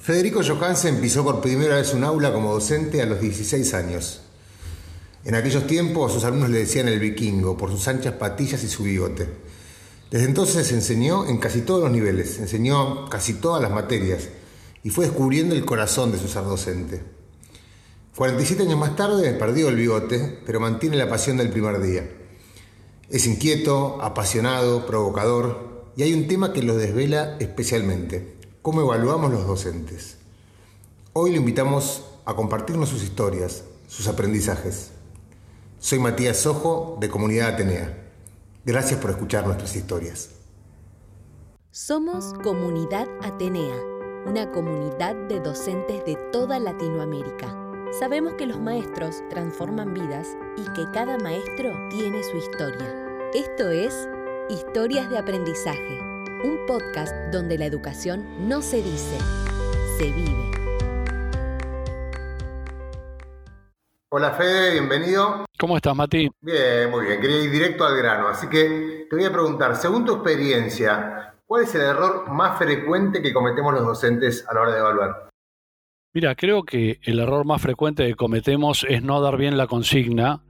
Federico Johansen pisó por primera vez un aula como docente a los 16 años. En aquellos tiempos sus alumnos le decían el vikingo por sus anchas patillas y su bigote. Desde entonces enseñó en casi todos los niveles, enseñó casi todas las materias y fue descubriendo el corazón de su ser docente. 47 años más tarde perdió el bigote, pero mantiene la pasión del primer día. Es inquieto, apasionado, provocador y hay un tema que lo desvela especialmente, cómo evaluamos los docentes. Hoy lo invitamos a compartirnos sus historias, sus aprendizajes. Soy Matías Sojo de Comunidad Atenea. Gracias por escuchar nuestras historias. Somos Comunidad Atenea, una comunidad de docentes de toda Latinoamérica. Sabemos que los maestros transforman vidas y que cada maestro tiene su historia. Esto es Historias de Aprendizaje, un podcast donde la educación no se dice, se vive. Hola Fede, bienvenido. ¿Cómo estás, Mati? Bien, muy bien. Quería ir directo al grano. Así que te voy a preguntar, según tu experiencia, ¿cuál es el error más frecuente que cometemos los docentes a la hora de evaluar? Mira, creo que el error más frecuente que cometemos es no dar bien la consigna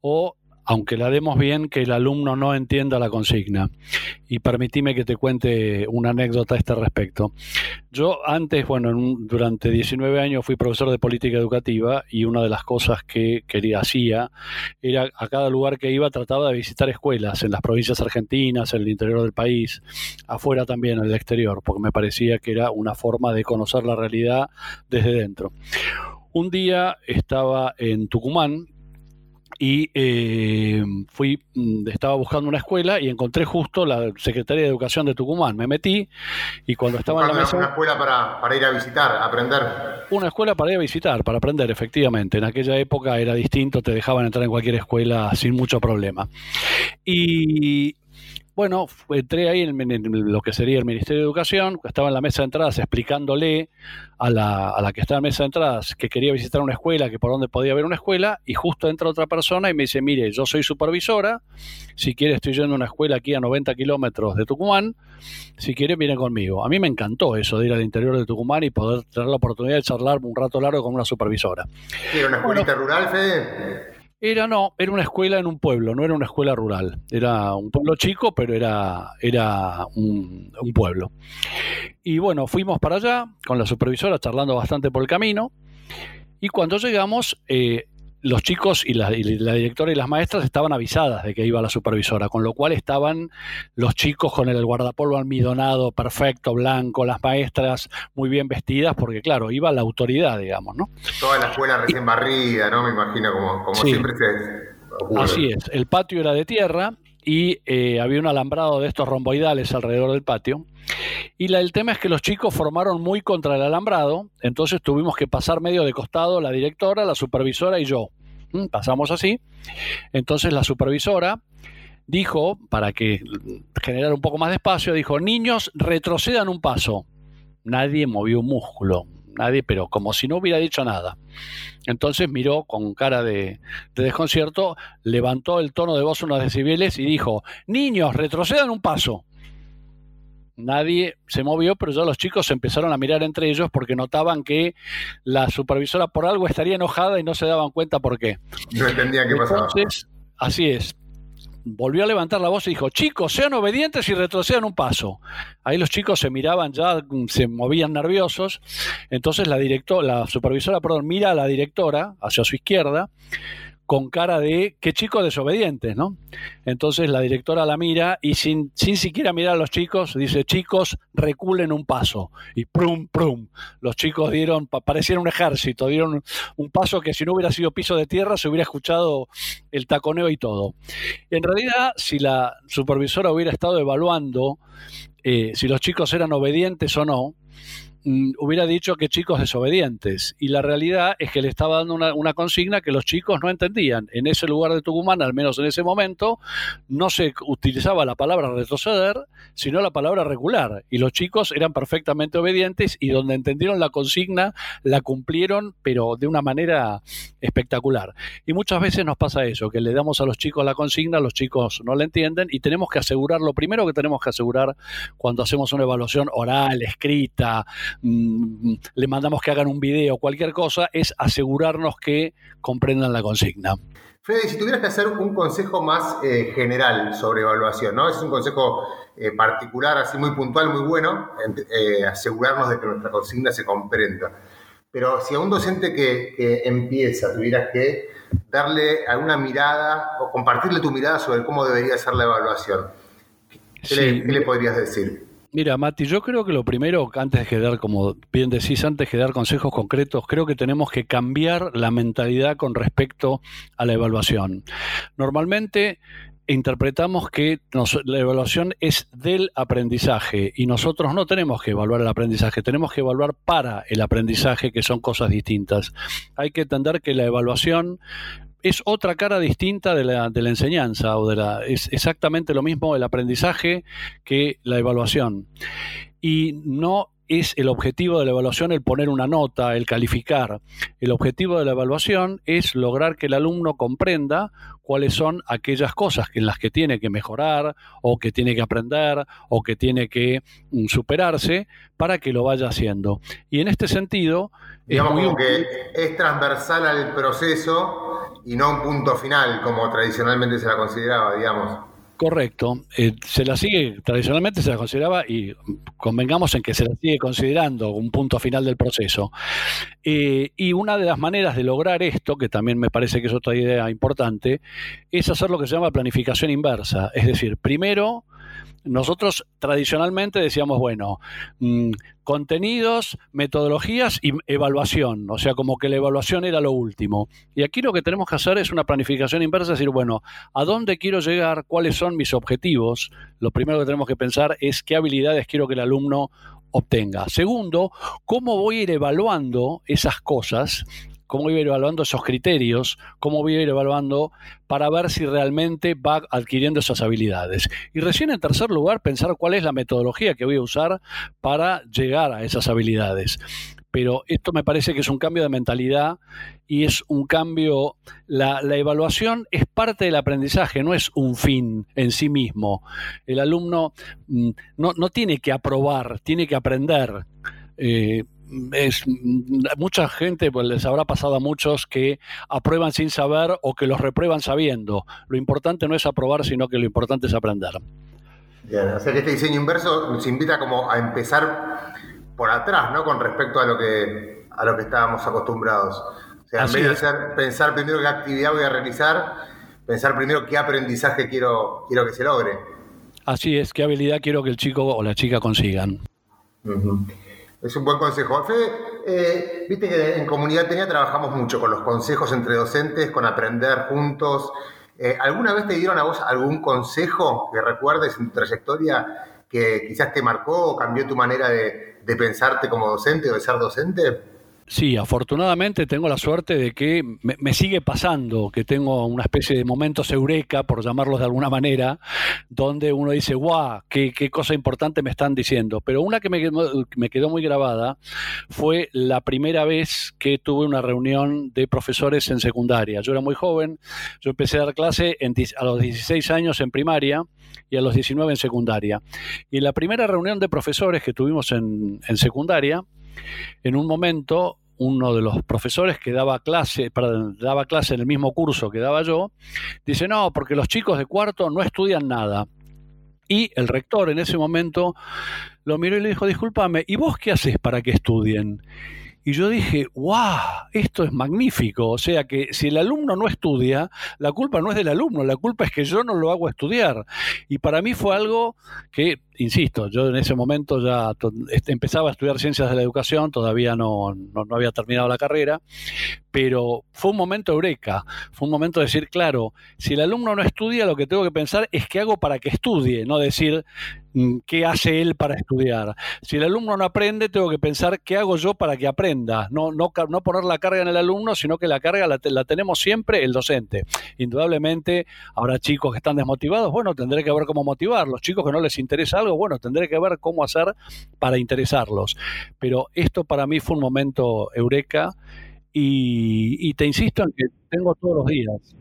o aunque la demos bien, que el alumno no entienda la consigna. Y permitime que te cuente una anécdota a este respecto. Yo antes, bueno, durante 19 años fui profesor de política educativa y una de las cosas que quería hacía era a cada lugar que iba trataba de visitar escuelas en las provincias argentinas, en el interior del país, afuera también, en el exterior, porque me parecía que era una forma de conocer la realidad desde dentro. Un día estaba en Tucumán, y eh, fui, mm, estaba buscando una escuela y encontré justo la Secretaría de Educación de Tucumán. Me metí y cuando estaba en la mesa... Una escuela para, para ir a visitar, aprender. Una escuela para ir a visitar, para aprender, efectivamente. En aquella época era distinto, te dejaban entrar en cualquier escuela sin mucho problema. Y bueno, entré ahí en, lo que sería el Ministerio de Educación, estaba en la mesa de entradas explicándole a la, a la que estaba en mesa de entradas que quería visitar una escuela, que por dónde podía haber una escuela, y justo entra otra persona y me dice, mire, yo soy supervisora, si quiere estoy yendo a una escuela aquí a 90 kilómetros de Tucumán, si quiere viene conmigo. A mí me encantó eso de ir al interior de Tucumán y poder tener la oportunidad de charlar un rato largo con una supervisora. ¿Era una escuelita rural, Fede? Era no, era una escuela en un pueblo, no era una escuela rural. Era un pueblo chico, pero era, era un, pueblo. Y bueno, fuimos para allá con la supervisora charlando bastante por el camino. Y cuando llegamos, eh, los chicos y la, directora y las maestras estaban avisadas de que iba la supervisora, con lo cual estaban los chicos con el guardapolvo almidonado, perfecto, blanco, las maestras muy bien vestidas, porque claro, iba la autoridad, digamos, ¿no? Toda la escuela recién barrida, ¿no? Me imagino como, como siempre se... Así es, el patio era de tierra y eh, había un alambrado de estos romboidales alrededor del patio. Y la, el tema es que los chicos formaron muy contra el alambrado, entonces tuvimos que pasar medio de costado la directora, la supervisora y yo. Mm, pasamos así. Entonces la supervisora dijo, para que generara un poco más de espacio, dijo, niños, retrocedan un paso. Nadie movió un músculo, nadie, pero como si no hubiera dicho nada. Entonces miró con cara de, de, desconcierto, levantó el tono de voz unos decibeles y dijo, niños, retrocedan un paso. Nadie se movió, pero ya los chicos empezaron a mirar entre ellos porque notaban que la supervisora por algo estaría enojada y no se daban cuenta por qué. No entendían qué pasaba. Entonces, así es volvió a levantar la voz y dijo, chicos, sean obedientes y retrocedan un paso. Ahí los chicos se miraban ya, se movían nerviosos. Entonces la directora, la supervisora, perdón, mira a la directora hacia su izquierda con cara de qué chicos desobedientes, ¿no? Entonces la directora la mira y sin, sin siquiera mirar a los chicos, dice, chicos, reculen un paso. Y prum, prum. Los chicos dieron, parecieron un ejército, dieron un paso que si no hubiera sido piso de tierra se hubiera escuchado el taconeo y todo. En realidad, si la supervisora hubiera estado evaluando eh, si los chicos eran obedientes o no, hubiera dicho que chicos desobedientes. Y la realidad es que le estaba dando una, consigna que los chicos no entendían. En ese lugar de Tucumán, al menos en ese momento, no se utilizaba la palabra retroceder, sino la palabra regular. Y los chicos eran perfectamente obedientes y donde entendieron la consigna, la cumplieron, pero de una manera espectacular. Y muchas veces nos pasa eso, que le damos a los chicos la consigna, los chicos no la entienden y tenemos que asegurar, lo primero que tenemos que asegurar cuando hacemos una evaluación oral, escrita, mm, le mandamos que hagan un video, cualquier cosa, es asegurarnos que comprendan la consigna. Fede, si tuvieras que hacer un consejo más eh, general sobre evaluación, ¿no? Es un consejo eh, particular, así muy puntual, muy bueno, eh, asegurarnos de que nuestra consigna se comprenda. Pero si a un docente que, empieza tuvieras que darle alguna mirada o compartirle tu mirada sobre cómo debería ser la evaluación, ¿qué, le, podrías decir? Mira, Mati, yo creo que lo primero, antes de dar, como bien decís, antes de dar consejos concretos, creo que tenemos que cambiar la mentalidad con respecto a la evaluación. Normalmente interpretamos que la evaluación es del aprendizaje y nosotros no tenemos que evaluar el aprendizaje, tenemos que evaluar para el aprendizaje, que son cosas distintas. Hay que entender que la evaluación es otra cara distinta de la, enseñanza o de la es exactamente lo mismo el aprendizaje que la evaluación y no es el objetivo de la evaluación el poner una nota, el calificar. El objetivo de la evaluación es lograr que el alumno comprenda cuáles son aquellas cosas en las que tiene que mejorar o que tiene que aprender o que tiene que mm, superarse para que lo vaya haciendo. Y en este sentido... Digamos que es transversal al proceso y no un punto final, como tradicionalmente se la consideraba, digamos. Correcto. Eh, se la sigue, tradicionalmente se la consideraba, y convengamos en que se la sigue considerando un punto final del proceso. Eh, y una de las maneras de lograr esto, que también me parece que es otra idea importante, es hacer lo que se llama planificación inversa. Es decir, primero nosotros tradicionalmente decíamos, bueno, mm, contenidos, metodologías y evaluación, o sea, como que la evaluación era lo último. Y aquí lo que tenemos que hacer es una planificación inversa, es decir, bueno, ¿a dónde quiero llegar? ¿Cuáles son mis objetivos? Lo primero que tenemos que pensar es qué habilidades quiero que el alumno obtenga. Segundo, ¿cómo voy a ir evaluando esas cosas cómo voy a ir evaluando esos criterios, cómo voy a ir evaluando para ver si realmente va adquiriendo esas habilidades. Y recién en tercer lugar, pensar cuál es la metodología que voy a usar para llegar a esas habilidades. Pero esto me parece que es un cambio de mentalidad y es un cambio, la, evaluación es parte del aprendizaje, no es un fin en sí mismo. El alumno mm, no, no tiene que aprobar, tiene que aprender. Eh, es, mucha gente, pues les habrá pasado a muchos que aprueban sin saber o que los reprueban sabiendo. Lo importante no es aprobar, sino que lo importante es aprender. Bien, o sea que este diseño inverso nos invita como a empezar por atrás, ¿no? Con respecto a lo que, a lo que estábamos acostumbrados. O sea, en vez de pensar primero qué actividad voy a realizar, pensar primero qué aprendizaje quiero, quiero que se logre. Así es, qué habilidad quiero que el chico o la chica consigan. Es un buen consejo. Fede, eh, viste que en Comunidad Tenía trabajamos mucho con los consejos entre docentes, con aprender juntos. Eh, ¿Alguna vez te dieron a vos algún consejo que recuerdes en tu trayectoria que quizás te marcó o cambió tu manera de, de pensarte como docente o de ser docente? Sí, afortunadamente tengo la suerte de que me, sigue pasando, que tengo una especie de momentos eureka, por llamarlos de alguna manera, donde uno dice, guau, qué, cosa importante me están diciendo. Pero una que me, quedó muy grabada fue la primera vez que tuve una reunión de profesores en secundaria. Yo era muy joven, yo empecé a dar clase a los 16 años en primaria y a los 19 en secundaria. Y la primera reunión de profesores que tuvimos en secundaria, en un momento uno de los profesores que daba clase, daba clase en el mismo curso que daba yo, dice, no, porque los chicos de cuarto no estudian nada. Y el rector en ese momento lo miró y le dijo, discúlpame, ¿y vos qué haces para que estudien? Y yo dije, wow, esto es magnífico. O sea que si el alumno no estudia, la culpa no es del alumno, la culpa es que yo no lo hago estudiar. Y para mí fue algo que, insisto, yo en ese momento ya este, empezaba a estudiar ciencias de la educación, todavía no, no, había terminado la carrera, pero fue un momento eureka, fue un momento de decir, claro, si el alumno no estudia, lo que tengo que pensar es qué hago para que estudie, no decir, qué hace él para estudiar. Si el alumno no aprende, tengo que pensar qué hago yo para que aprenda. No, no, no poner la carga en el alumno, sino que la carga la, tenemos siempre el docente. Indudablemente habrá chicos que están desmotivados, bueno, tendré que ver cómo motivarlos. Chicos que no les interesa algo, bueno, tendré que ver cómo hacer para interesarlos. Pero esto para mí fue un momento eureka y, y te insisto en que tengo todos los días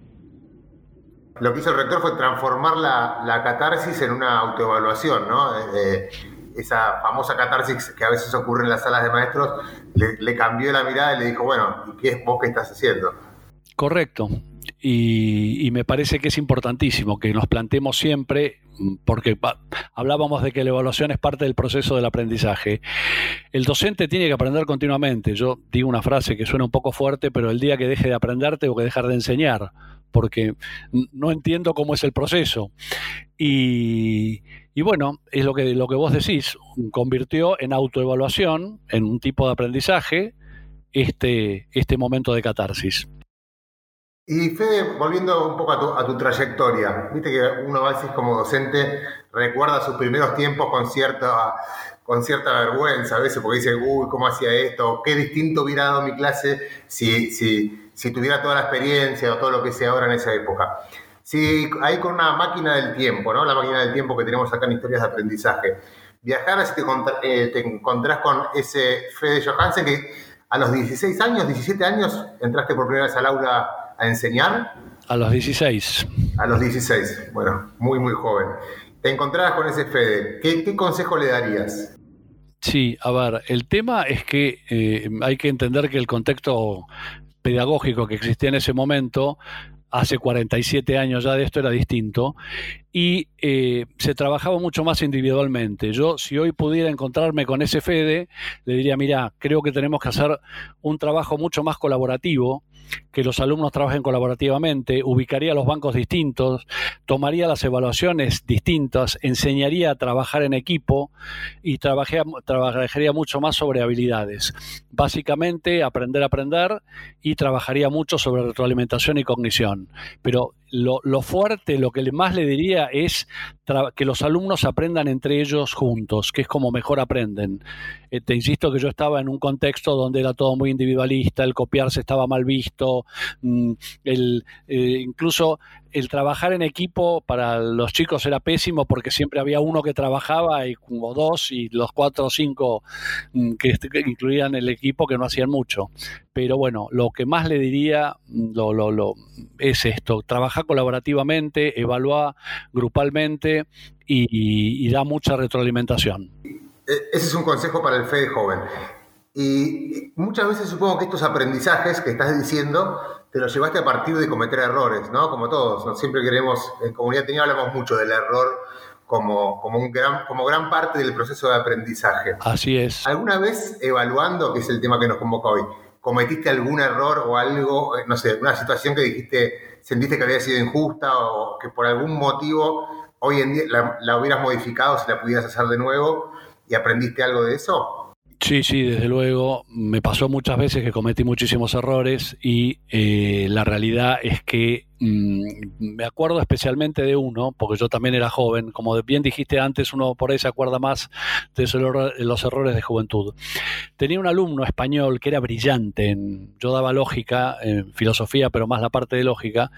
lo que hizo el rector fue transformar la, catarsis en una autoevaluación, ¿no? esa famosa catarsis que a veces ocurre en las salas de maestros, le, cambió la mirada y le dijo, bueno, ¿y qué es vos que estás haciendo? Correcto. Y, me parece que es importantísimo que nos planteemos siempre, porque hablábamos de que la evaluación es parte del proceso del aprendizaje. El docente tiene que aprender continuamente. Yo digo una frase que suena un poco fuerte, pero el día que deje de aprender tengo que dejar de enseñar, porque no entiendo cómo es el proceso. Y, bueno, es lo que, lo que vos decís, convirtió en autoevaluación, en un tipo de aprendizaje, este, este momento de catarsis. Y Fede, volviendo un poco a tu, a tu trayectoria, viste que uno a veces como docente recuerda sus primeros tiempos con cierta, con cierta vergüenza, a veces porque dice, uy, ¿cómo hacía esto? ¿Qué distinto hubiera dado mi clase si, si, si tuviera toda la experiencia o todo lo que sea ahora en esa época? Si hay con una máquina del tiempo, ¿no? La máquina del tiempo que tenemos acá en Historias de Aprendizaje. Viajar, si te, eh, te encontrás con ese Fede Johansen que a los 16 años, 17 años, entraste por primera vez al aula a enseñar. A los 16. A los 16, bueno, muy, muy joven. Te encontrabas con ese Fede, ¿qué, consejo le darías? Sí, a ver, el tema es que eh, hay que entender que el contexto pedagógico que existía en ese momento hace 47 años ya de esto era distinto y eh, se trabajaba mucho más individualmente. Yo, si hoy pudiera encontrarme con ese Fede, le diría, mira, creo que tenemos que hacer un trabajo mucho más colaborativo, que los alumnos trabajen colaborativamente, ubicaría los bancos distintos, tomaría las evaluaciones distintas, enseñaría a trabajar en equipo y trabajaría mucho más sobre habilidades. Básicamente, aprender a aprender y trabajaría mucho sobre retroalimentación y cognición. Pero lo, fuerte, lo que más le diría es que los alumnos aprendan entre ellos juntos, que es como mejor aprenden. Eh, te insisto que yo estaba en un contexto donde era todo muy individualista, el copiarse estaba mal visto, mm, el, eh, incluso el trabajar en equipo para los chicos era pésimo porque siempre había uno que trabajaba y como dos y los cuatro o cinco mm, que, incluían el equipo que no hacían mucho. Pero bueno, lo que más le diría mm, lo, lo, lo, es esto, trabajar colaborativamente, evaluar grupalmente y, da mucha retroalimentación. E, ese es un consejo para el FED joven. Y muchas veces supongo que estos aprendizajes que estás diciendo te lo llevaste a partir de cometer errores, ¿no? Como todos, ¿no? Siempre queremos, en comunidad tenía hablamos mucho del error como, como, un gran, como gran parte del proceso de aprendizaje. Así es. ¿Alguna vez evaluando, que es el tema que nos convoca hoy, cometiste algún error o algo, no sé, una situación que dijiste, sentiste que había sido injusta o que por algún motivo hoy en día la, la hubieras modificado si la pudieras hacer de nuevo y aprendiste algo de eso? Sí, sí, desde luego. Me pasó muchas veces que cometí muchísimos errores y eh, la realidad es que me acuerdo especialmente de uno, porque yo también era joven, como bien dijiste antes, uno por ahí se acuerda más de los errores de juventud. Tenía un alumno español que era brillante, yo daba lógica, filosofía, pero más la parte de lógica.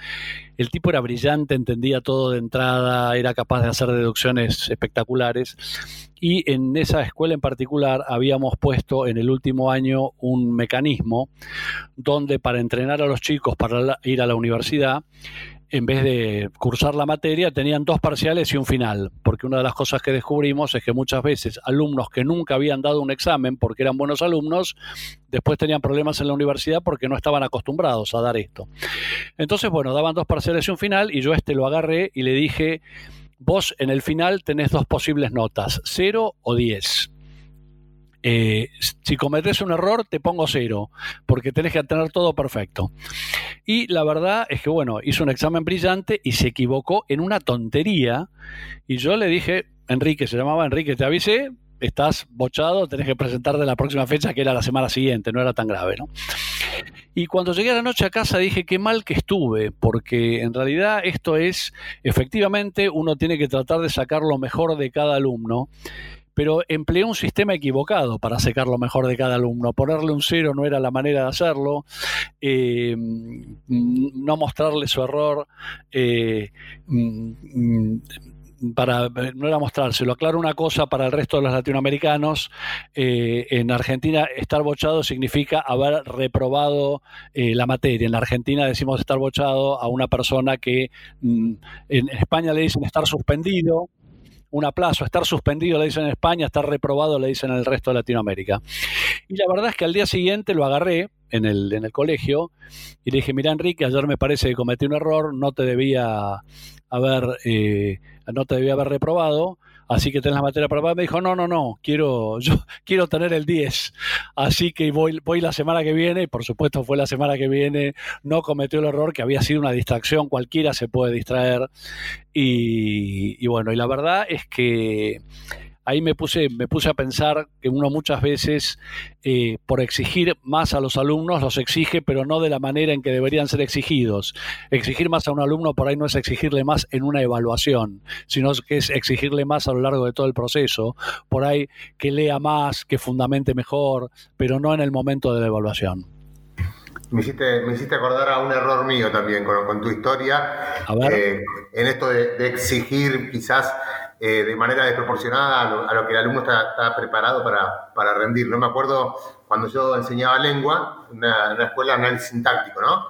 El tipo era brillante, entendía todo de entrada, era capaz de hacer deducciones espectaculares. Y en esa escuela en particular habíamos puesto en el último año un mecanismo donde para entrenar a los chicos para ir a la universidad, en vez de cursar la materia, tenían dos parciales y un final, porque una de las cosas que descubrimos es que muchas veces alumnos que nunca habían dado un examen porque eran buenos alumnos, después tenían problemas en la universidad porque no estaban acostumbrados a dar esto. Entonces, bueno, daban dos parciales y un final, y yo este lo agarré y le dije, vos en el final tenés dos posibles notas, 0 o 10. Eh, si cometes un error, te pongo cero, porque tenés que tener todo perfecto. Y la verdad es que, bueno, hizo un examen brillante y se equivocó en una tontería. Y yo le dije, Enrique, se llamaba Enrique, te avisé, estás bochado, tenés que presentar de la próxima fecha, que era la semana siguiente, no era tan grave, ¿no? Y cuando llegué a la noche a casa dije, qué mal que estuve, porque en realidad esto es, efectivamente, uno tiene que tratar de sacar lo mejor de cada alumno pero empleé un sistema equivocado para sacar lo mejor de cada alumno. Ponerle un cero no era la manera de hacerlo, eh, no mostrarle su error. Eh, mm, para, no era mostrárselo. Aclaro una cosa para el resto de los latinoamericanos. Eh, en Argentina, estar bochado significa haber reprobado la materia. En Argentina decimos estar bochado a una persona que mm, en España le dicen estar suspendido un aplazo. Estar suspendido le dicen en España, estar reprobado le dicen en el resto de Latinoamérica. Y la verdad es que al día siguiente lo agarré en el, en el colegio y le dije, mira Enrique, ayer me parece que cometí un error, no te debía haber, eh, no te debía haber reprobado así que tenés la materia aprobada. Me dijo, no, no, no, quiero, yo quiero tener el 10, así que voy, voy la semana que viene, y por supuesto fue la semana que viene, no cometió el error que había sido una distracción, cualquiera se puede distraer, y, y bueno, y la verdad es que ahí me puse, me puse a pensar que uno muchas veces, eh, por exigir más a los alumnos, los exige, pero no de la manera en que deberían ser exigidos. Exigir más a un alumno por ahí no es exigirle más en una evaluación, sino que es exigirle más a lo largo de todo el proceso. Por ahí que lea más, que fundamente mejor, pero no en el momento de la evaluación. Me hiciste, me hiciste acordar a un error mío también con, tu historia. A ver. Eh, en esto de, de exigir quizás eh, de manera desproporcionada a lo, que el alumno está, preparado para, para, rendir. No me acuerdo cuando yo enseñaba lengua, en una, escuela de análisis sintáctico, ¿no?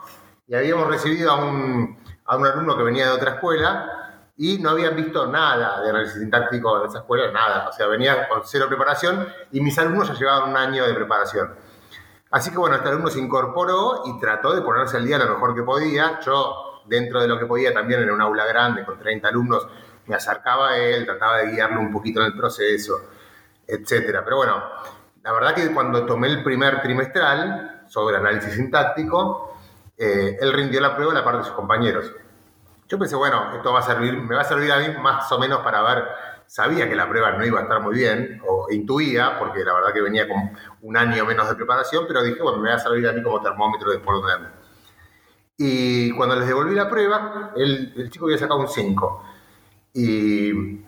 Y habíamos recibido a un, a un alumno que venía de otra escuela y no habían visto nada de análisis sintáctico en esa escuela, nada. O sea, venía con cero preparación y mis alumnos ya llevaban un año de preparación. Así que bueno, este alumno se incorporó y trató de ponerse al día lo mejor que podía. Yo, dentro de lo que podía, también en un aula grande con 30 alumnos, me acercaba a él, trataba de guiarlo un poquito en el proceso, etcétera. Pero bueno, la verdad que cuando tomé el primer trimestral sobre análisis sintáctico, eh, él rindió la prueba a la parte de sus compañeros. Yo pensé, bueno, esto va a servir, me va a servir a mí más o menos para ver, sabía que la prueba no iba a estar muy bien, o intuía, porque la verdad que venía con un año menos de preparación, pero dije, bueno, me va a servir a mí como termómetro de por dónde Y cuando les devolví la prueba, el, el chico había sacado un 5. Y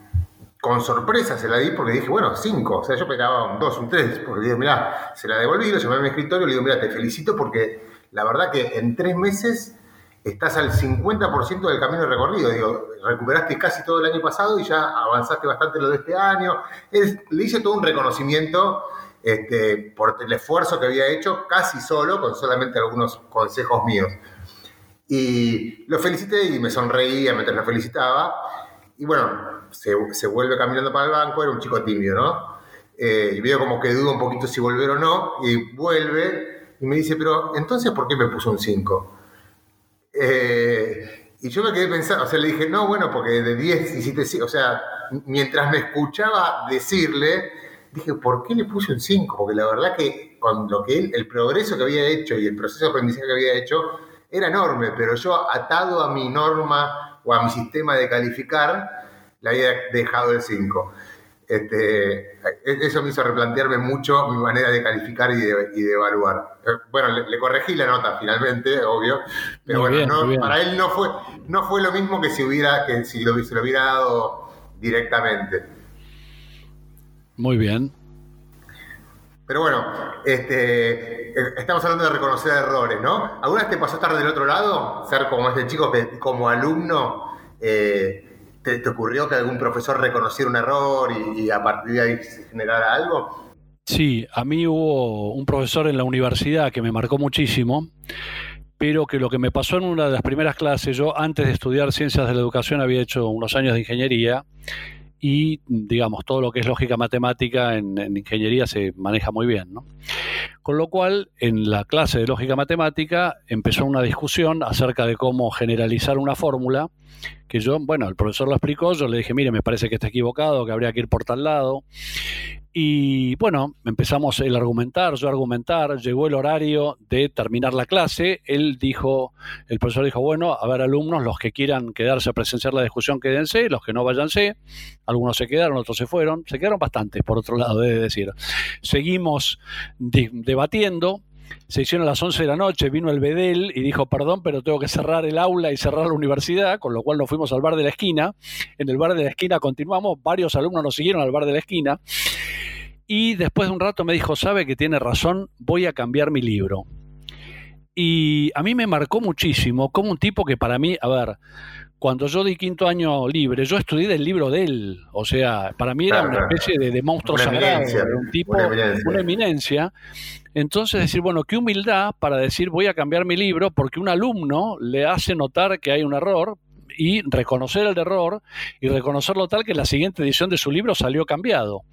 con sorpresa se la di porque dije, bueno, cinco. O sea, yo esperaba un dos, un tres. Porque dije, mira, se la devolví, lo llamé a mi escritorio le digo, mira, te felicito porque la verdad que en tres meses estás al 50% del camino recorrido. Digo, recuperaste casi todo el año pasado y ya avanzaste bastante lo de este año. le hice todo un reconocimiento este, por el esfuerzo que había hecho casi solo, con solamente algunos consejos míos. Y lo felicité y me sonreía mientras lo felicitaba. Y bueno, se, se, vuelve caminando para el banco, era un chico tímido, ¿no? Eh, y veo como que duda un poquito si volver o no, y vuelve y me dice, pero entonces, ¿por qué me puso un 5? Eh, y yo me quedé pensando, o sea, le dije, no, bueno, porque de 10 hiciste, o sea, mientras me escuchaba decirle, dije, ¿por qué le puse un 5? Porque la verdad que con lo que él, el progreso que había hecho y el proceso de aprendizaje que había hecho era enorme, pero yo atado a mi norma o a mi sistema de calificar, le había dejado el 5. Este, e-, eso me hizo replantearme mucho mi manera de calificar y de, evaluar. Eh, bueno, le, corregí la nota finalmente, obvio, pero bueno, para él no fue, no fue lo mismo que si, hubiera, que si lo, se lo hubiera dado directamente. Muy bien. Pero bueno, este, eh, estamos hablando de reconocer errores, ¿no? ¿Alguna vez te pasó estar del otro lado? Ser como este chico que como alumno eh, te, ocurrió que algún profesor reconociera un error y, a partir de ahí se generara algo? Sí, a mí hubo un profesor en la universidad que me marcó muchísimo, pero que lo que me pasó en una de las primeras clases, yo antes de estudiar ciencias de la educación había hecho unos años de ingeniería y, digamos, todo lo que es lógica matemática en, ingeniería se maneja muy bien. ¿no? Con lo cual, en la clase de lógica matemática empezó una discusión acerca de cómo generalizar una fórmula que yo, bueno, el profesor lo explicó, yo le dije, mire, me parece que está equivocado, que habría que ir por tal lado. Y bueno, empezamos el argumentar, yo argumentar, llegó el horario de terminar la clase, él dijo, el profesor dijo, bueno, a ver alumnos, los que quieran quedarse a presenciar la discusión, quédense, los que no váyanse, algunos se quedaron, otros se fueron, se quedaron bastantes, por otro lado, debe decir. Seguimos debatiendo, se hicieron a las 11 de la noche, vino el Bedel y dijo, perdón, pero tengo que cerrar el aula y cerrar la universidad, con lo cual nos fuimos al bar de la esquina. En el bar de la esquina continuamos, varios alumnos nos siguieron al bar de la esquina. Y después de un rato me dijo, sabe que tiene razón, voy a cambiar mi libro. Y a mí me marcó muchísimo como un tipo que para mí, a ver, cuando yo di quinto año libre, yo estudié del libro de él. O sea, para mí era una especie de, monstruo sagrado, un tipo, una eminencia. Entonces decir, bueno, qué humildad para decir voy a cambiar mi libro porque un alumno le hace notar que hay un error, y reconocer el error y reconocerlo tal que la siguiente edición de su libro salió cambiado.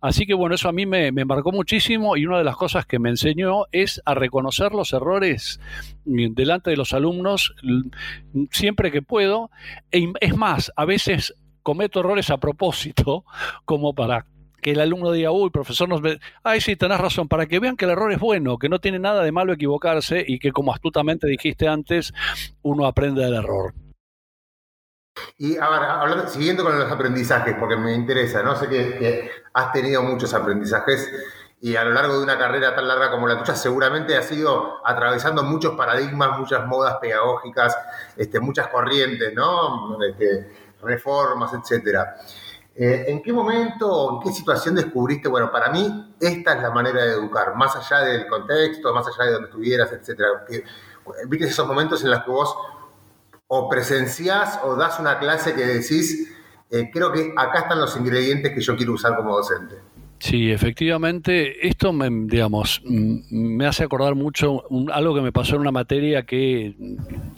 Así que bueno, eso a mí me, marcó muchísimo y una de las cosas que me enseñó es a reconocer los errores delante de los alumnos siempre que puedo. E, es más, a veces cometo errores a propósito como para que el alumno diga, uy, profesor, nos ve... ay, sí, tenés razón, para que vean que el error es bueno, que no tiene nada de malo equivocarse y que, como astutamente dijiste antes, uno aprende del error. Y ahora, siguiendo con los aprendizajes, porque me interesa, ¿no? Sé que, has tenido muchos aprendizajes y a lo largo de una carrera tan larga como la tuya, seguramente has ido atravesando muchos paradigmas, muchas modas pedagógicas, este, muchas corrientes, ¿no? Este, reformas, etcétera. Eh, ¿En qué momento o en qué situación descubriste, bueno, para mí esta es la manera de educar, más allá del contexto, más allá de donde estuvieras, etcétera? ¿Viste esos momentos en los que vos o presenciás o das una clase que decís, eh, creo que acá están los ingredientes que yo quiero usar como docente? Sí, efectivamente, esto me, digamos, me hace acordar mucho algo que me pasó en una materia que,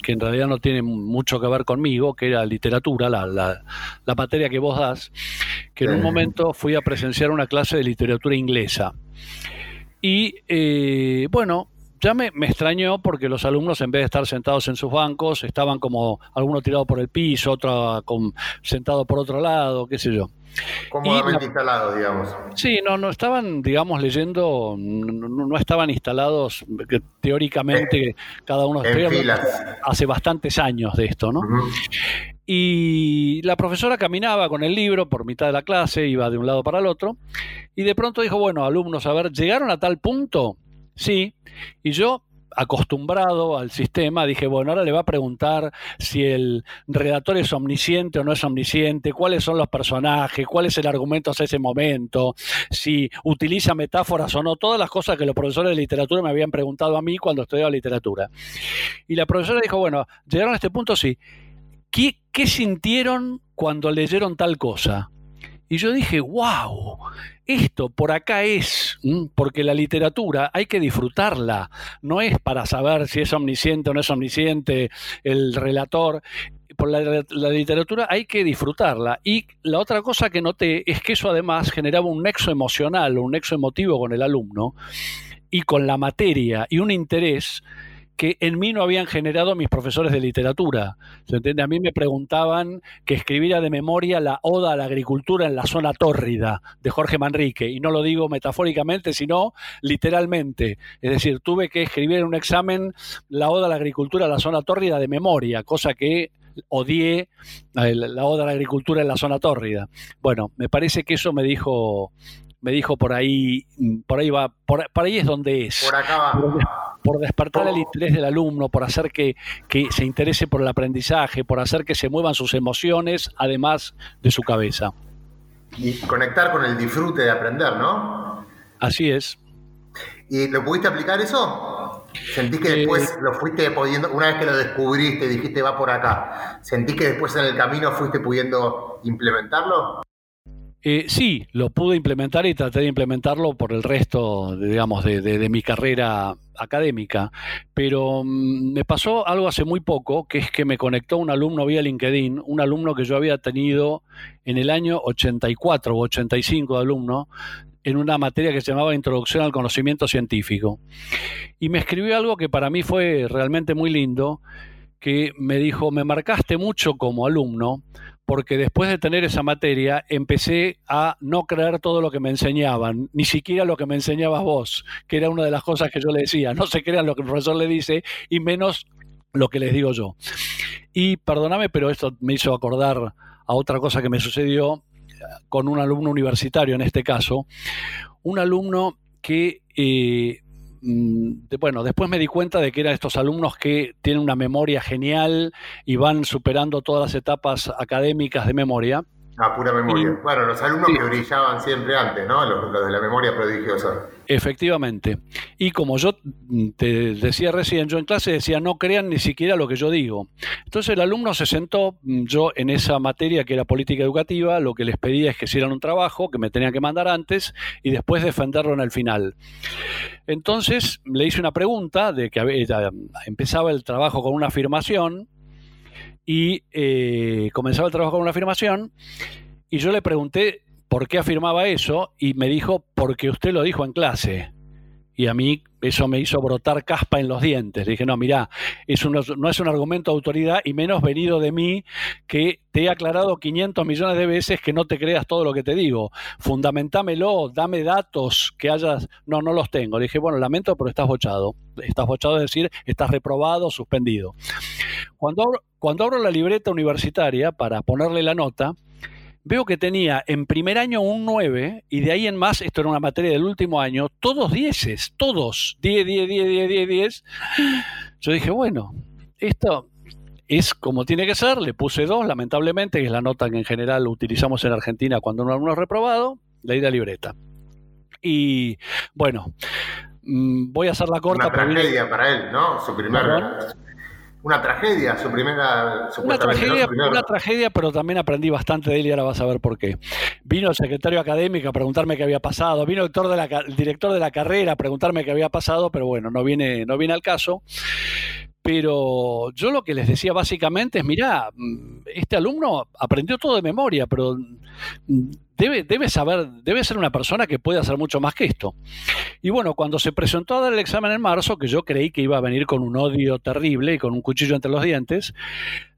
en realidad no tiene mucho que ver conmigo, que era literatura, la, la, materia que vos das, que en un momento fui a presenciar una clase de literatura inglesa. Y eh, bueno, ya me, extrañó porque los alumnos, en vez de estar sentados en sus bancos, estaban como alguno tirado por el piso, otro sentado por otro lado, qué sé yo. Cómodamente instalados, digamos. Sí, no, no estaban, digamos, leyendo, no, estaban instalados teóricamente, cada uno de hace bastantes años de esto, ¿no? Y la profesora caminaba con el libro por mitad de la clase, iba de un lado para el otro, y de pronto dijo, bueno, alumnos, a ver, ¿llegaron a tal punto? Sí, y yo acostumbrado al sistema, dije, bueno, ahora le va a preguntar si el redactor es omnisciente o no es omnisciente, cuáles son los personajes, cuál es el argumento hasta ese momento, si utiliza metáforas o no, todas las cosas que los profesores de literatura me habían preguntado a mí cuando estudiaba literatura. Y la profesora dijo, bueno, llegaron a este punto, sí. ¿Qué, qué sintieron cuando leyeron tal cosa? Y yo dije, wow, esto por acá es, porque la literatura hay que disfrutarla, no es para saber si es omnisciente o no es omnisciente el relator. Por la, la, literatura hay que disfrutarla. Y la otra cosa que noté es que eso además generaba un nexo emocional, un nexo emotivo con el alumno y con la materia y un interés que en mí no habían generado mis profesores de literatura. ¿Se entiende? A mí me preguntaban que escribiera de memoria la Oda a la Agricultura en la zona tórrida de Jorge Manrique, y no lo digo metafóricamente, sino literalmente. Es decir, tuve que escribir en un examen la Oda a la Agricultura en la zona tórrida de memoria, cosa que odié la Oda a la Agricultura en la zona tórrida. Bueno, me parece que eso me dijo me dijo por ahí, por ahí va, por, ahí es donde es. Por acá va por despertar el interés del alumno, por hacer que, se interese por el aprendizaje, por hacer que se muevan sus emociones, además de su cabeza. Y conectar con el disfrute de aprender, ¿no? Así es. ¿Y lo pudiste aplicar eso? ¿Sentís que después eh, lo fuiste pudiendo, una vez que lo descubriste, dijiste va por acá, ¿sentís que después en el camino fuiste pudiendo implementarlo? Eh, sí, lo pude implementar y traté de implementarlo por el resto, digamos, de, mi carrera académica. Pero mm, me pasó algo hace muy poco, que es que me conectó un alumno vía LinkedIn, un alumno que yo había tenido en el año 84 o 85 de alumno, en una materia que se llamaba Introducción al Conocimiento Científico. Y me escribió algo que para mí fue realmente muy lindo, que me dijo, me marcaste mucho como alumno, porque después de tener esa materia empecé a no creer todo lo que me enseñaban, ni siquiera lo que me enseñabas vos, que era una de las cosas que yo le decía, no se crean lo que el profesor le dice y menos lo que les digo yo. Y perdóname, pero esto me hizo acordar a otra cosa que me sucedió con un alumno universitario en este caso, un alumno que eh, bueno, después me di cuenta de que eran estos alumnos que tienen una memoria genial y van superando todas las etapas académicas de memoria. Ah, pura memoria. bueno, los alumnos que brillaban siempre antes, ¿no? Los, de la memoria prodigiosa. Efectivamente. Y como yo te decía recién, yo en clase decía, no crean ni siquiera lo que yo digo. Entonces el alumno se sentó, yo en esa materia que era política educativa, lo que les pedía es que hicieran un trabajo que me tenían que mandar antes y después defenderlo en el final. Entonces le hice una pregunta de que empezaba el trabajo con una afirmación y eh, comenzaba el trabajo con una afirmación y yo le pregunté por qué afirmaba eso y me dijo, porque usted lo dijo en clase. Y a mí eso me hizo brotar caspa en los dientes. Le dije, no, mira, eso no, es un argumento de autoridad y menos venido de mí que te he aclarado 500 millones de veces que no te creas todo lo que te digo. Fundamentámelo, dame datos que hayas... No, no los tengo. Le dije, bueno, lamento, pero estás bochado. Estás bochado es decir, estás reprobado, suspendido. Cuando cuando abro la libreta universitaria para ponerle la nota, veo que tenía en primer año un 9 y de ahí en más, esto era una materia del último año, todos 10, todos, 10, 10, 10, 10, 10, 10. Yo dije, bueno, esto es como tiene que ser, le puse 2, lamentablemente, que es la nota que en general utilizamos en Argentina cuando un alumno es reprobado, leí la libreta. Y bueno, mm, voy a hacer la corta. Una tragedia para él, ¿no? Su primer una tragedia, su primera... Una tragedia, una tragedia, pero también aprendí bastante de él y ahora vas a ver por qué. Vino el secretario académico a preguntarme qué había pasado, vino el director de la, el director de la carrera a preguntarme qué había pasado, pero bueno, no viene, no viene al caso. Pero yo lo que les decía básicamente es, mira, mm, este alumno aprendió todo de memoria, pero mm, debe, debe saber, debe ser una persona que puede hacer mucho más que esto. Y bueno, cuando se presentó a dar el examen en marzo, que yo creí que iba a venir con un odio terrible y con un cuchillo entre los dientes,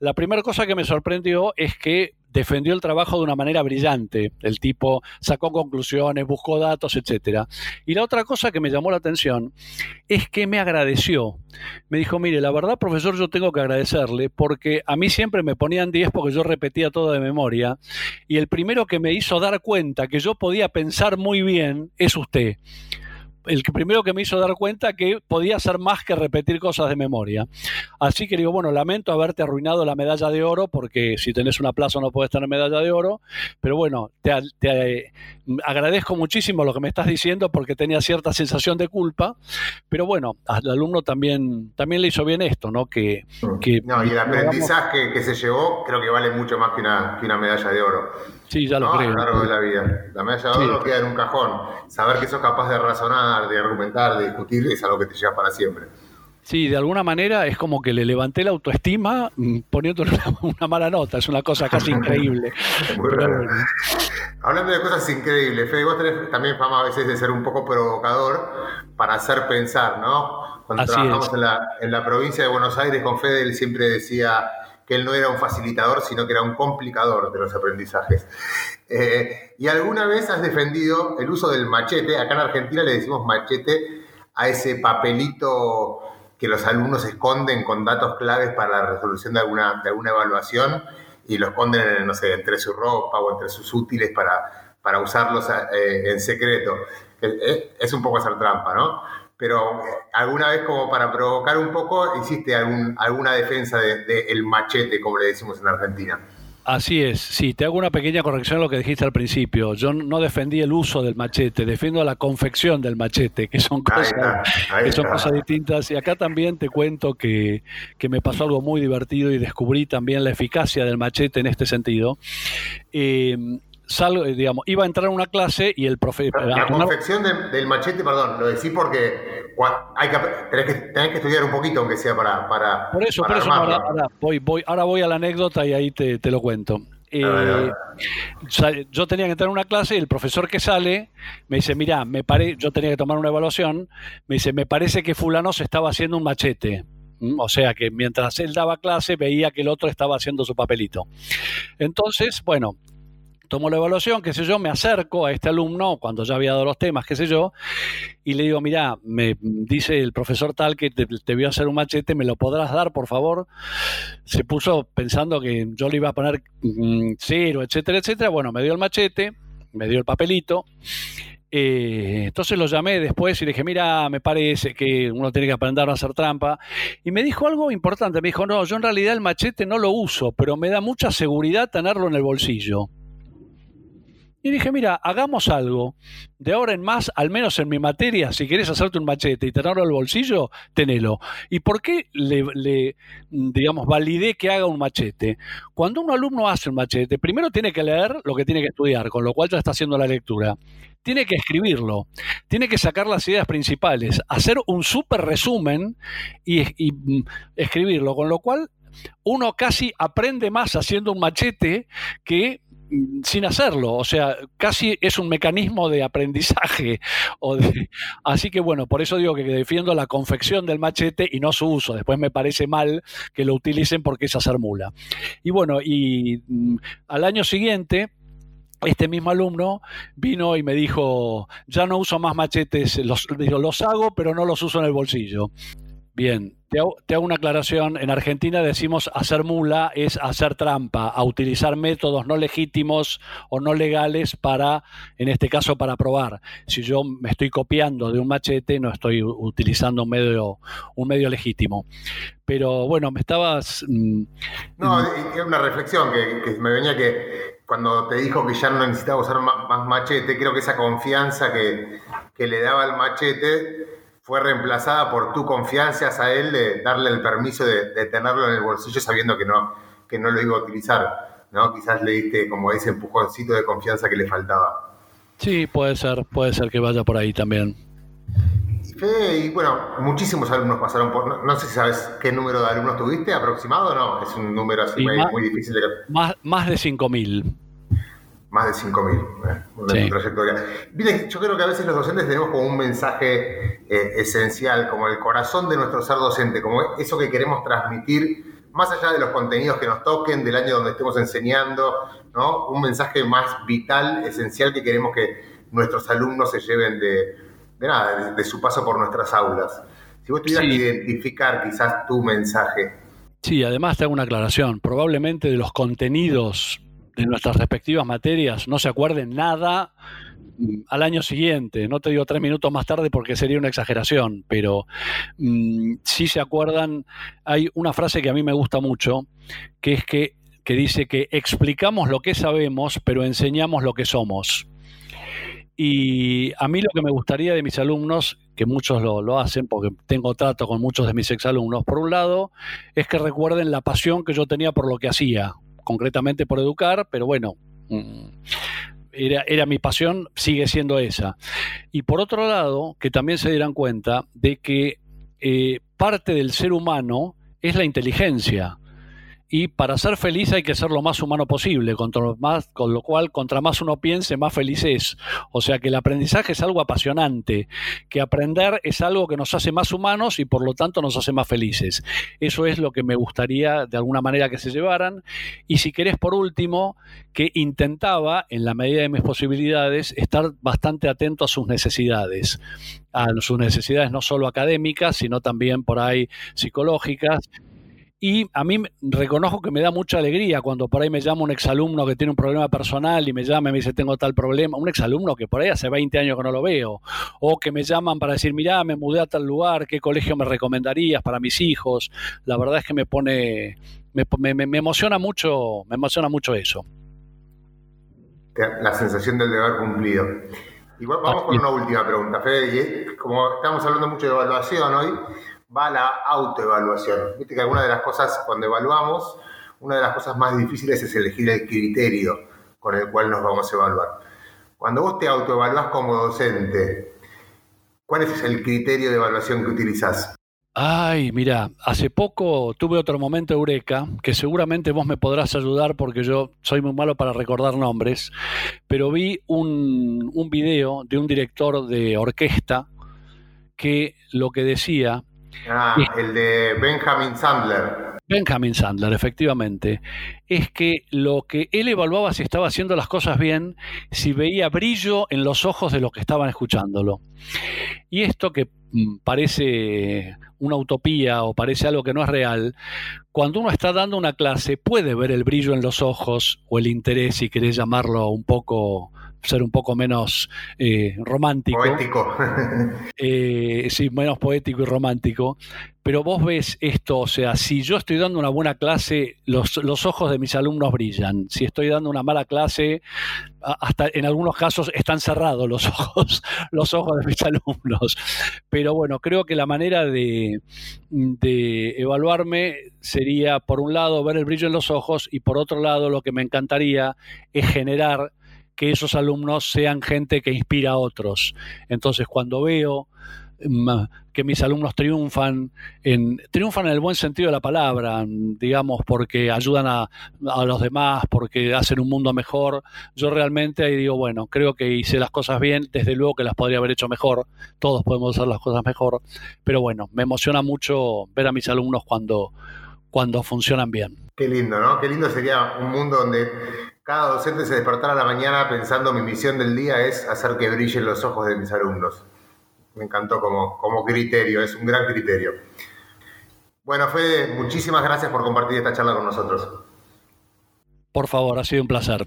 la primera cosa que me sorprendió es que defendió el trabajo de una manera brillante. El tipo sacó conclusiones, buscó datos, etc. Y la otra cosa que me llamó la atención es que me agradeció. Me dijo, mire, la verdad, profesor, yo tengo que agradecerle porque a mí siempre me ponían 10 porque yo repetía todo de memoria. Y el primero que me hizo dar cuenta que yo podía pensar muy bien es usted el primero que me hizo dar cuenta que podía ser más que repetir cosas de memoria. Así que digo, bueno, lamento haberte arruinado la medalla de oro, porque si tenés una plaza no puedes tener medalla de oro, pero bueno, te, te agradezco muchísimo lo que me estás diciendo porque tenía cierta sensación de culpa, pero bueno, al alumno también, también le hizo bien esto, ¿no? Que, no, y el aprendizaje que se llevó creo que vale mucho más que una, que una medalla de oro. Sí, ya lo creo. A lo largo de la vida. La medalla de oro queda en un cajón. Saber que sos capaz de razonar, de argumentar, de discutir, es algo que te lleva para siempre. Sí, de alguna manera es como que le levanté la autoestima mm, poniéndole una, mala nota, es una cosa casi increíble. Hablando de cosas increíbles, Fede, vos tenés también fama a veces de ser un poco provocador para hacer pensar, ¿no? Cuando trabajamos en la, en la provincia de Buenos Aires con Fede, él siempre decía que él no era un facilitador, sino que era un complicador de los aprendizajes. Eh, y alguna vez has defendido el uso del machete, acá en Argentina le decimos machete a ese papelito que los alumnos esconden con datos claves para la resolución de alguna, de alguna evaluación y lo esconden, no sé, entre su ropa o entre sus útiles para, para usarlos eh, en secreto. Es, un poco hacer trampa, ¿no? Pero alguna vez como para provocar un poco, hiciste algún, alguna defensa del de, el machete, como le decimos en Argentina. Así es, sí, te hago una pequeña corrección a lo que dijiste al principio. Yo no defendí el uso del machete, defiendo la confección del machete, que son cosas, que son cosas distintas. Y acá también te cuento que, que, me pasó algo muy divertido y descubrí también la eficacia del machete en este sentido. Eh, salgo, eh, digamos, iba a entrar a una clase y el profesor... La, confección del machete, perdón, lo decís porque hay que, tenés, que, estudiar un poquito, aunque sea para... para por eso, por eso ahora, voy, voy, ahora voy a la anécdota y ahí te, te lo cuento. Eh, yo tenía que entrar a una clase y el profesor que sale me dice, mira, me pare... yo tenía que tomar una evaluación, me dice, me parece que fulano se estaba haciendo un machete. ¿Mm? O sea que mientras él daba clase veía que el otro estaba haciendo su papelito. Entonces, bueno, tomo la evaluación, qué sé yo, me acerco a este alumno cuando ya había dado los temas, qué sé yo, y le digo, mira, me dice el profesor tal que te, voy a hacer un machete, ¿me lo podrás dar, por favor? Se puso pensando que yo le iba a poner mm, cero, etcétera, etcétera. Bueno, me dio el machete, me dio el papelito. Eh, entonces lo llamé después y le dije, mira, me parece que uno tiene que aprender a hacer trampa. Y me dijo algo importante, me dijo, no, yo en realidad el machete no lo uso, pero me da mucha seguridad tenerlo en el bolsillo. Y dije, mira, hagamos algo. De ahora en más, al menos en mi materia, si quieres hacerte un machete y tenerlo al bolsillo, tenelo. ¿Y por qué le, digamos, validé que haga un machete? Cuando un alumno hace un machete, primero tiene que leer lo que tiene que estudiar, con lo cual ya está haciendo la lectura. Tiene que escribirlo, tiene que sacar las ideas principales, hacer un súper resumen y, mm, escribirlo, con lo cual uno casi aprende más haciendo un machete que sin hacerlo, o sea, casi es un mecanismo de aprendizaje. O así que bueno, por eso digo que defiendo la confección del machete y no su uso. Después me parece mal que lo utilicen porque es hacer mula. Y bueno, y mm, al año siguiente este mismo alumno vino y me dijo, ya no uso más machetes, los, los hago, pero no los uso en el bolsillo. Bien, te hago, una aclaración. En Argentina decimos hacer mula es hacer trampa, a utilizar métodos no legítimos o no legales para, en este caso, para probar. Si yo me estoy copiando de un machete, no estoy utilizando un medio, un medio legítimo. Pero bueno, me estabas... Mm, no, es una reflexión que, me venía que cuando te dijo que ya no necesitaba usar más, machete, creo que esa confianza que, que le daba el machete fue reemplazada por tu confianza a él de darle el permiso de, tenerlo en el bolsillo sabiendo que no, que no lo iba a utilizar. ¿no? Quizás le diste como ese empujoncito de confianza que le faltaba. Sí, puede ser, puede ser que vaya por ahí también. Y, bueno, muchísimos alumnos pasaron por. No, sé si sabes qué número de alumnos tuviste aproximado, o ¿no? Es un número así muy, difícil de. Más, más de 5.000 más de 5.000 eh, trayectoria. Miren, yo creo que a veces los docentes tenemos como un mensaje eh, esencial, como el corazón de nuestro ser docente, como eso que queremos transmitir, más allá de los contenidos que nos toquen, del año donde estemos enseñando, ¿no? un mensaje más vital, esencial que queremos que nuestros alumnos se lleven de, de nada, de, su paso por nuestras aulas. Si vos tuvieras que identificar quizás tu mensaje. Sí, además te hago una aclaración. Probablemente de los contenidos de nuestras respectivas materias no se acuerden nada al año siguiente. No te digo tres minutos más tarde porque sería una exageración, pero mm, sí se acuerdan. Hay una frase que a mí me gusta mucho, que es que, que dice que explicamos lo que sabemos, pero enseñamos lo que somos. Y a mí lo que me gustaría de mis alumnos, que muchos lo, lo, hacen porque tengo trato con muchos de mis exalumnos, por un lado, es que recuerden la pasión que yo tenía por lo que hacía concretamente por educar, pero bueno, mm, era, era, mi pasión, sigue siendo esa. Y por otro lado, que también se dieran cuenta de que eh, parte del ser humano es la inteligencia y para ser feliz hay que ser lo más humano posible, más, con lo cual, contra más uno piense, más feliz es. O sea que el aprendizaje es algo apasionante, que aprender es algo que nos hace más humanos y por lo tanto nos hace más felices. Eso es lo que me gustaría de alguna manera que se llevaran. Y si querés, por último, que intentaba, en la medida de mis posibilidades, estar bastante atento a sus necesidades a sus necesidades no solo académicas, sino también por ahí psicológicas y a mí reconozco que me da mucha alegría cuando por ahí me llama un exalumno que tiene un problema personal y me llama y me dice tengo tal problema, un exalumno que por ahí hace 20 años que no lo veo, o que me llaman para decir, mira, me mudé a tal lugar, ¿qué colegio me recomendarías para mis hijos? La verdad es que me pone, me, me, emociona mucho, me emociona mucho eso. La sensación del deber cumplido. Igual vamos con una última pregunta, Fede, como estamos hablando mucho de evaluación hoy, va la autoevaluación. Viste que alguna de las cosas, cuando evaluamos, una de las cosas más difíciles es elegir el criterio con el cual nos vamos a evaluar. Cuando vos te autoevaluás como docente, ¿cuál es el criterio de evaluación que utilizás? Ay, mira, hace poco tuve otro momento eureka, que seguramente vos me podrás ayudar porque yo soy muy malo para recordar nombres, pero vi un, un video de un director de orquesta que lo que decía Ah, el de Benjamin Sandler. Benjamin Sandler, efectivamente. Es que lo que él evaluaba si estaba haciendo las cosas bien, si veía brillo en los ojos de los que estaban escuchándolo. Y esto que mm, parece una utopía o parece algo que no es real, cuando uno está dando una clase puede ver el brillo en los ojos o el interés, si querés llamarlo un poco ser un poco menos eh, romántico. Poético. Eh, sí, menos poético y romántico. Pero vos ves esto, o sea, si yo estoy dando una buena clase, los, los, ojos de mis alumnos brillan. Si estoy dando una mala clase, hasta en algunos casos están cerrados los ojos, los ojos de mis alumnos. Pero bueno, creo que la manera de, de evaluarme sería, por un lado, ver el brillo en los ojos y por otro lado, lo que me encantaría es generar que esos alumnos sean gente que inspira a otros. Entonces, cuando veo que mis alumnos triunfan, en, triunfan en el buen sentido de la palabra, digamos, porque ayudan a, a, los demás, porque hacen un mundo mejor. Yo realmente ahí digo, bueno, creo que hice las cosas bien, desde luego que las podría haber hecho mejor, todos podemos hacer las cosas mejor, pero bueno, me emociona mucho ver a mis alumnos cuando, cuando funcionan bien. Qué lindo, ¿no? Qué lindo sería un mundo donde cada docente se despertara a la mañana pensando mi misión del día es hacer que brillen los ojos de mis alumnos me encantó como, como criterio, es un gran criterio. Bueno, Fede, muchísimas gracias por compartir esta charla con nosotros. Por favor, ha sido un placer.